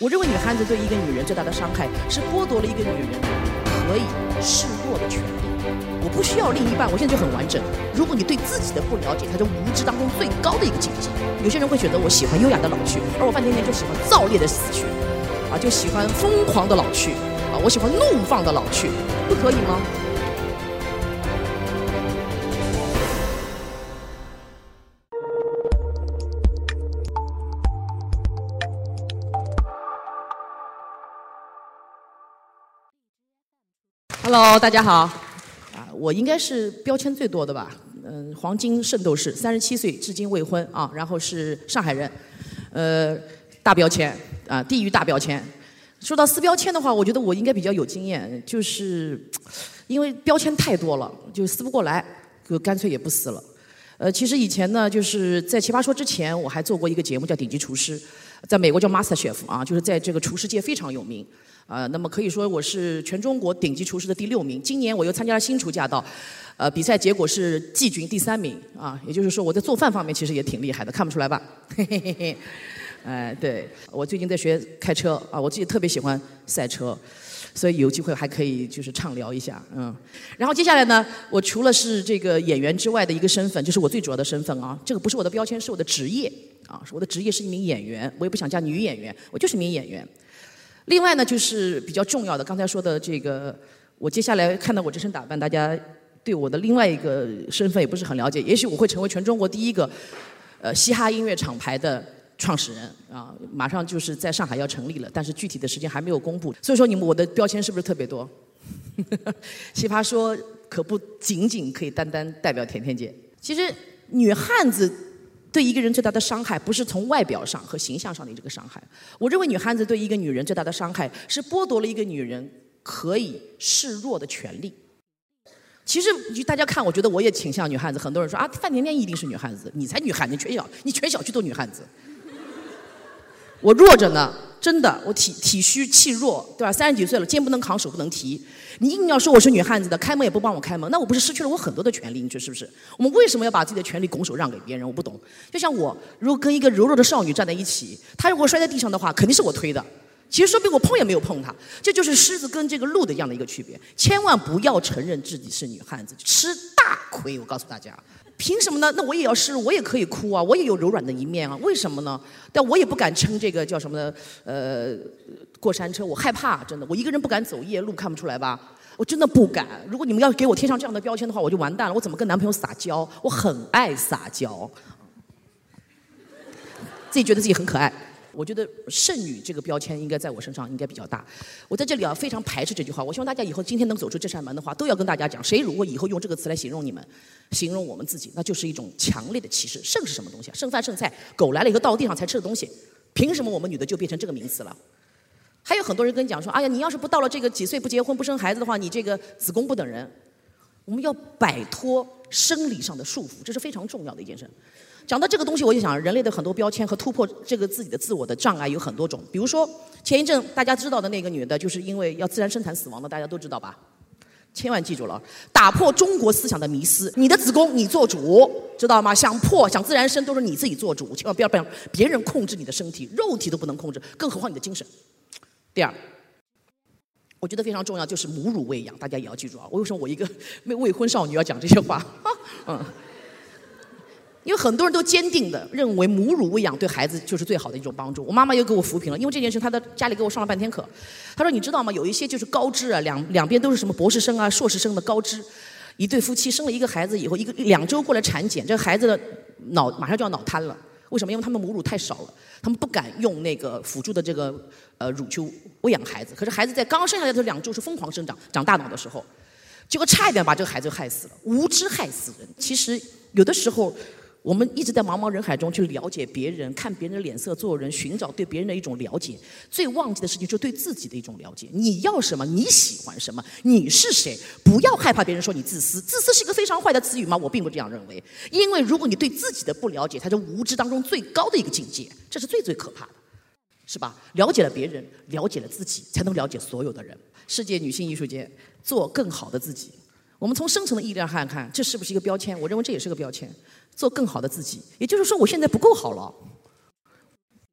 我认为女汉子对一个女人最大的伤害是剥夺了一个女人可以示弱的权利。我不需要另一半，我现在就很完整。如果你对自己的不了解，它是无知当中最高的一个境界。有些人会选择我喜欢优雅的老去，而我范甜甜就喜欢燥烈的死去，啊，就喜欢疯狂的老去，啊，我喜欢怒放的老去，不可以吗？Hello，大家好。啊，我应该是标签最多的吧？嗯，黄金圣斗士，三十七岁，至今未婚啊。然后是上海人，呃，大标签啊，地域大标签。说到撕标签的话，我觉得我应该比较有经验，就是因为标签太多了，就撕不过来，就干脆也不撕了。呃，其实以前呢，就是在奇葩说之前，我还做过一个节目叫《顶级厨师》，在美国叫 Master Chef 啊，就是在这个厨师界非常有名。啊，那么可以说我是全中国顶级厨师的第六名。今年我又参加了新厨驾到，呃，比赛结果是季军第三名啊。也就是说我在做饭方面其实也挺厉害的，看不出来吧？嘿嘿嘿嘿。哎，对，我最近在学开车啊，我自己特别喜欢赛车，所以有机会还可以就是畅聊一下，嗯。然后接下来呢，我除了是这个演员之外的一个身份，就是我最主要的身份啊。这个不是我的标签，是我的职业啊。我的职业是一名演员，我也不想加女演员，我就是一名演员。另外呢，就是比较重要的，刚才说的这个，我接下来看到我这身打扮，大家对我的另外一个身份也不是很了解。也许我会成为全中国第一个，呃，嘻哈音乐厂牌的创始人啊，马上就是在上海要成立了，但是具体的时间还没有公布。所以说，你们我的标签是不是特别多？奇葩说可不仅仅可以单单代表甜甜姐。其实女汉子。对一个人最大的伤害，不是从外表上和形象上的这个伤害。我认为女汉子对一个女人最大的伤害，是剥夺了一个女人可以示弱的权利。其实，大家看，我觉得我也挺像女汉子。很多人说啊，范甜甜一定是女汉子，你才女汉子，全小你全小区都女汉子。我弱着呢。真的，我体体虚气弱，对吧？三十几岁了，肩不能扛，手不能提。你硬要说我是女汉子的，开门也不帮我开门，那我不是失去了我很多的权利？你说是不是？我们为什么要把自己的权利拱手让给别人？我不懂。就像我，如果跟一个柔弱的少女站在一起，她如果摔在地上的话，肯定是我推的。其实说不定我碰也没有碰她。这就是狮子跟这个鹿的一样的一个区别。千万不要承认自己是女汉子，吃大亏。我告诉大家。凭什么呢？那我也要示弱，我也可以哭啊，我也有柔软的一面啊。为什么呢？但我也不敢撑这个叫什么的？呃，过山车，我害怕，真的，我一个人不敢走夜路，看不出来吧？我真的不敢。如果你们要给我贴上这样的标签的话，我就完蛋了。我怎么跟男朋友撒娇？我很爱撒娇，自己觉得自己很可爱。我觉得剩女这个标签应该在我身上应该比较大。我在这里啊非常排斥这句话。我希望大家以后今天能走出这扇门的话，都要跟大家讲：谁如果以后用这个词来形容你们，形容我们自己，那就是一种强烈的歧视。剩是什么东西啊？剩饭剩菜，狗来了以后到地上才吃的东西，凭什么我们女的就变成这个名词了？还有很多人跟你讲说：哎呀，你要是不到了这个几岁不结婚不生孩子的话，你这个子宫不等人。我们要摆脱生理上的束缚，这是非常重要的一件事。讲到这个东西，我就想，人类的很多标签和突破这个自己的自我的障碍有很多种。比如说，前一阵大家知道的那个女的，就是因为要自然生产死亡的，大家都知道吧？千万记住了，打破中国思想的迷思，你的子宫你做主，知道吗？想破想自然生都是你自己做主，千万不要让别人控制你的身体，肉体都不能控制，更何况你的精神。第二，我觉得非常重要，就是母乳喂养，大家也要记住啊。我为什么我一个 未未婚少女要讲这些话？嗯。因为很多人都坚定的认为母乳喂养对孩子就是最好的一种帮助。我妈妈又给我扶贫了，因为这件事，她的家里给我上了半天课。她说：“你知道吗？有一些就是高知啊，两 两边都是什么博士生啊、硕士生的高知，一对夫妻生了一个孩子以后，一个两周过来产检，这孩子的脑马上就要脑瘫了。为什么？因为他们母乳太少了，他们不敢用那个辅助的这个呃乳去喂养孩子。可是孩子在刚生下来的两周是疯狂生长、长大脑的时候，结果差一点把这个孩子害死了。无知害死人。其实有的时候。”我们一直在茫茫人海中去了解别人，看别人的脸色做人，寻找对别人的一种了解。最忘记的事情就是对自己的一种了解。你要什么？你喜欢什么？你是谁？不要害怕别人说你自私。自私是一个非常坏的词语吗？我并不这样认为。因为如果你对自己的不了解，才是无知当中最高的一个境界。这是最最可怕的，是吧？了解了别人，了解了自己，才能了解所有的人。世界女性艺术节，做更好的自己。我们从深层的意义上看看，这是不是一个标签？我认为这也是个标签。做更好的自己，也就是说，我现在不够好了。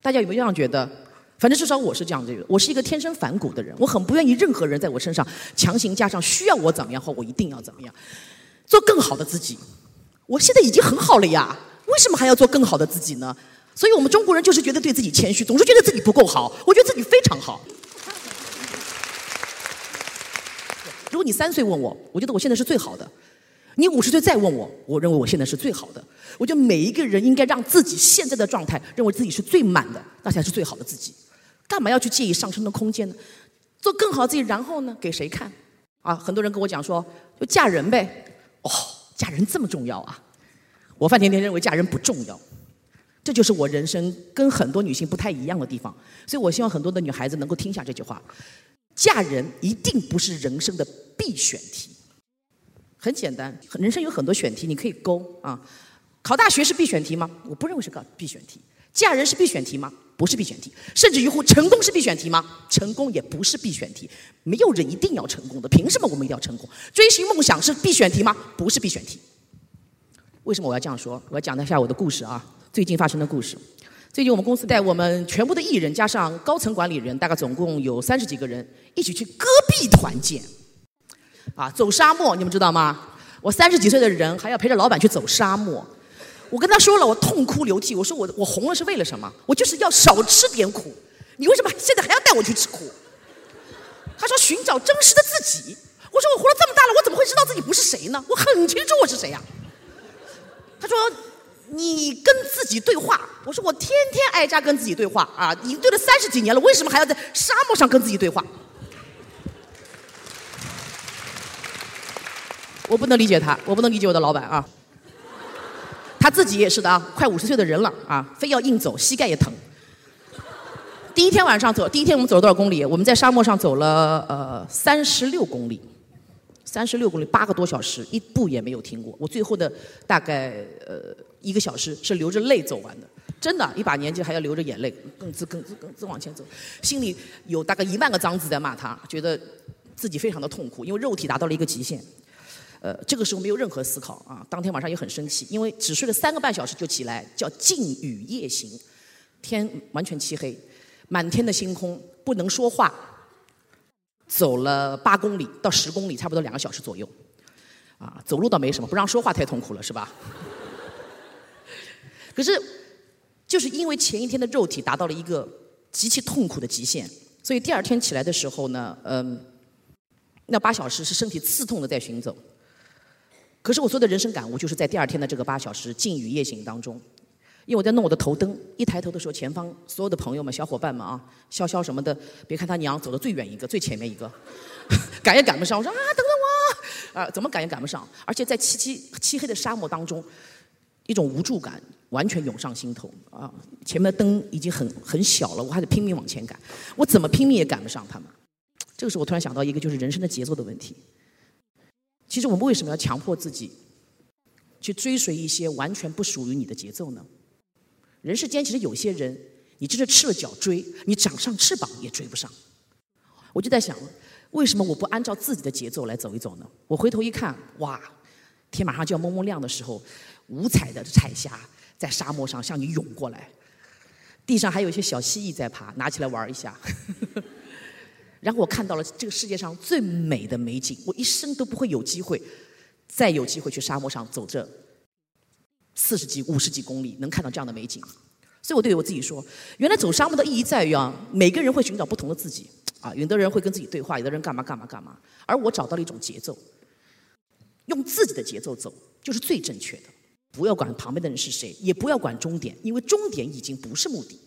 大家有没有这样觉得？反正至少我是这样的人，我是一个天生反骨的人，我很不愿意任何人在我身上强行加上需要我怎么样或我一定要怎么样，做更好的自己。我现在已经很好了呀，为什么还要做更好的自己呢？所以我们中国人就是觉得对自己谦虚，总是觉得自己不够好。我觉得自己非常好。如果你三岁问我，我觉得我现在是最好的；你五十岁再问我，我认为我现在是最好的。我觉得每一个人应该让自己现在的状态认为自己是最满的，那才是最好的自己。干嘛要去介意上升的空间呢？做更好自己，然后呢？给谁看？啊，很多人跟我讲说，就嫁人呗。哦，嫁人这么重要啊？我范甜甜认为嫁人不重要。这就是我人生跟很多女性不太一样的地方。所以我希望很多的女孩子能够听下这句话：嫁人一定不是人生的必选题。很简单，人生有很多选题，你可以勾啊。考大学是必选题吗？我不认为是个必选题。嫁人是必选题吗？不是必选题。甚至于乎，成功是必选题吗？成功也不是必选题。没有人一定要成功的，凭什么我们一定要成功？追寻梦想是必选题吗？不是必选题。为什么我要这样说？我要讲一下我的故事啊，最近发生的故事。最近我们公司带我们全部的艺人加上高层管理人，大概总共有三十几个人，一起去戈壁团建。啊，走沙漠，你们知道吗？我三十几岁的人还要陪着老板去走沙漠。我跟他说了，我痛哭流涕。我说我我红了是为了什么？我就是要少吃点苦。你为什么现在还要带我去吃苦？他说寻找真实的自己。我说我活了这么大了，我怎么会知道自己不是谁呢？我很清楚我是谁呀。他说你跟自己对话。我说我天天挨家跟自己对话啊，已经对了三十几年了，为什么还要在沙漠上跟自己对话？我不能理解他，我不能理解我的老板啊。他自己也是的啊，快五十岁的人了啊，非要硬走，膝盖也疼。第一天晚上走，第一天我们走了多少公里？我们在沙漠上走了呃三十六公里，三十六公里八个多小时，一步也没有停过。我最后的大概呃一个小时是流着泪走完的，真的，一把年纪还要流着眼泪，更自更自更自往前走，心里有大概一万个脏字在骂他，觉得自己非常的痛苦，因为肉体达到了一个极限。呃，这个时候没有任何思考啊！当天晚上也很生气，因为只睡了三个半小时就起来，叫静雨夜行，天完全漆黑，满天的星空，不能说话，走了八公里到十公里，差不多两个小时左右，啊，走路倒没什么，不让说话太痛苦了，是吧？可是，就是因为前一天的肉体达到了一个极其痛苦的极限，所以第二天起来的时候呢，嗯，那八小时是身体刺痛的在行走。可是我所有的人生感悟，就是在第二天的这个八小时禁雨夜行当中，因为我在弄我的头灯，一抬头的时候，前方所有的朋友们、小伙伴们啊，潇潇什么的，别看他娘走的最远一个、最前面一个，赶也赶不上。我说啊，等等我，啊，怎么赶也赶不上。而且在漆漆漆黑的沙漠当中，一种无助感完全涌上心头啊！前面的灯已经很很小了，我还得拼命往前赶，我怎么拼命也赶不上他们。这个时候我突然想到一个，就是人生的节奏的问题。其实我们为什么要强迫自己去追随一些完全不属于你的节奏呢？人世间其实有些人，你真是赤了脚追，你长上翅膀也追不上。我就在想，为什么我不按照自己的节奏来走一走呢？我回头一看，哇，天马上就要蒙蒙亮的时候，五彩的彩霞在沙漠上向你涌过来，地上还有一些小蜥蜴在爬，拿起来玩一下。然后我看到了这个世界上最美的美景，我一生都不会有机会再有机会去沙漠上走这四十几、五十几公里，能看到这样的美景。所以我对我自己说，原来走沙漠的意义在于啊，每个人会寻找不同的自己啊，有的人会跟自己对话，有的人干嘛干嘛干嘛。而我找到了一种节奏，用自己的节奏走就是最正确的。不要管旁边的人是谁，也不要管终点，因为终点已经不是目的。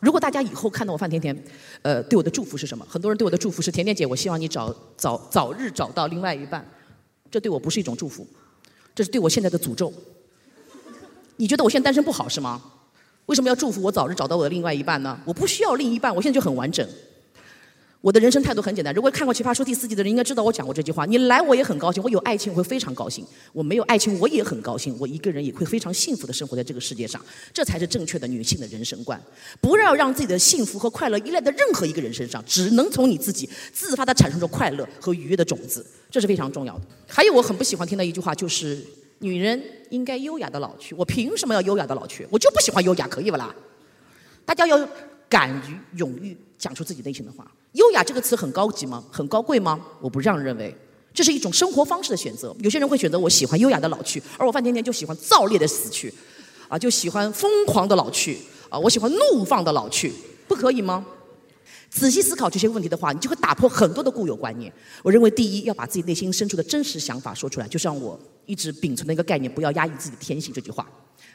如果大家以后看到我范甜甜，呃，对我的祝福是什么？很多人对我的祝福是：甜甜姐，我希望你早早早日找到另外一半。这对我不是一种祝福，这是对我现在的诅咒。你觉得我现在单身不好是吗？为什么要祝福我早日找到我的另外一半呢？我不需要另一半，我现在就很完整。我的人生态度很简单。如果看过《奇葩说》第四季的人，应该知道我讲过这句话：你来我也很高兴，我有爱情我会非常高兴；我没有爱情我也很高兴，我一个人也会非常幸福的生活在这个世界上。这才是正确的女性的人生观。不要让自己的幸福和快乐依赖在任何一个人身上，只能从你自己自发的产生出快乐和愉悦的种子，这是非常重要的。还有我很不喜欢听的一句话就是：女人应该优雅的老去。我凭什么要优雅的老去？我就不喜欢优雅，可以不啦？大家要敢于、勇于讲出自己内心的话。优雅这个词很高级吗？很高贵吗？我不这样认为。这是一种生活方式的选择。有些人会选择我喜欢优雅的老去，而我范甜甜就喜欢燥烈的死去，啊，就喜欢疯狂的老去，啊，我喜欢怒放的老去，不可以吗？仔细思考这些问题的话，你就会打破很多的固有观念。我认为，第一要把自己内心深处的真实想法说出来，就像我一直秉存的一个概念：不要压抑自己的天性。这句话，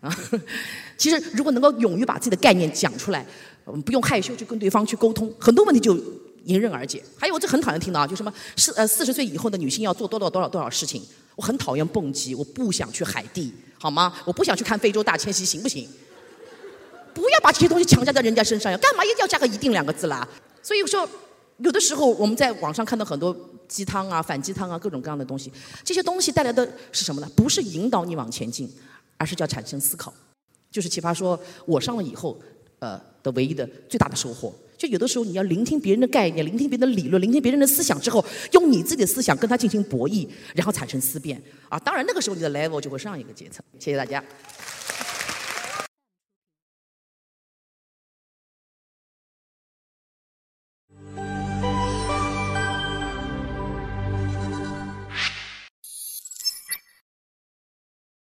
啊，其实如果能够勇于把自己的概念讲出来，我们不用害羞去跟对方去沟通，很多问题就迎刃而解。还有，我这很讨厌听到啊，就什么四呃四十岁以后的女性要做多少多少多少事情，我很讨厌蹦极，我不想去海地，好吗？我不想去看非洲大迁徙，行不行？把这些东西强加在人家身上呀！干嘛一定要加个“一定”两个字啦？所以说，有的时候我们在网上看到很多鸡汤啊、反鸡汤啊、各种各样的东西，这些东西带来的是什么呢？不是引导你往前进，而是叫产生思考。就是奇葩说，我上了以后，呃的唯一的最大的收获，就有的时候你要聆听别人的概念，聆听别人的理论，聆听别人的思想之后，用你自己的思想跟他进行博弈，然后产生思辨。啊，当然那个时候你的 level 就会上一个阶层。谢谢大家。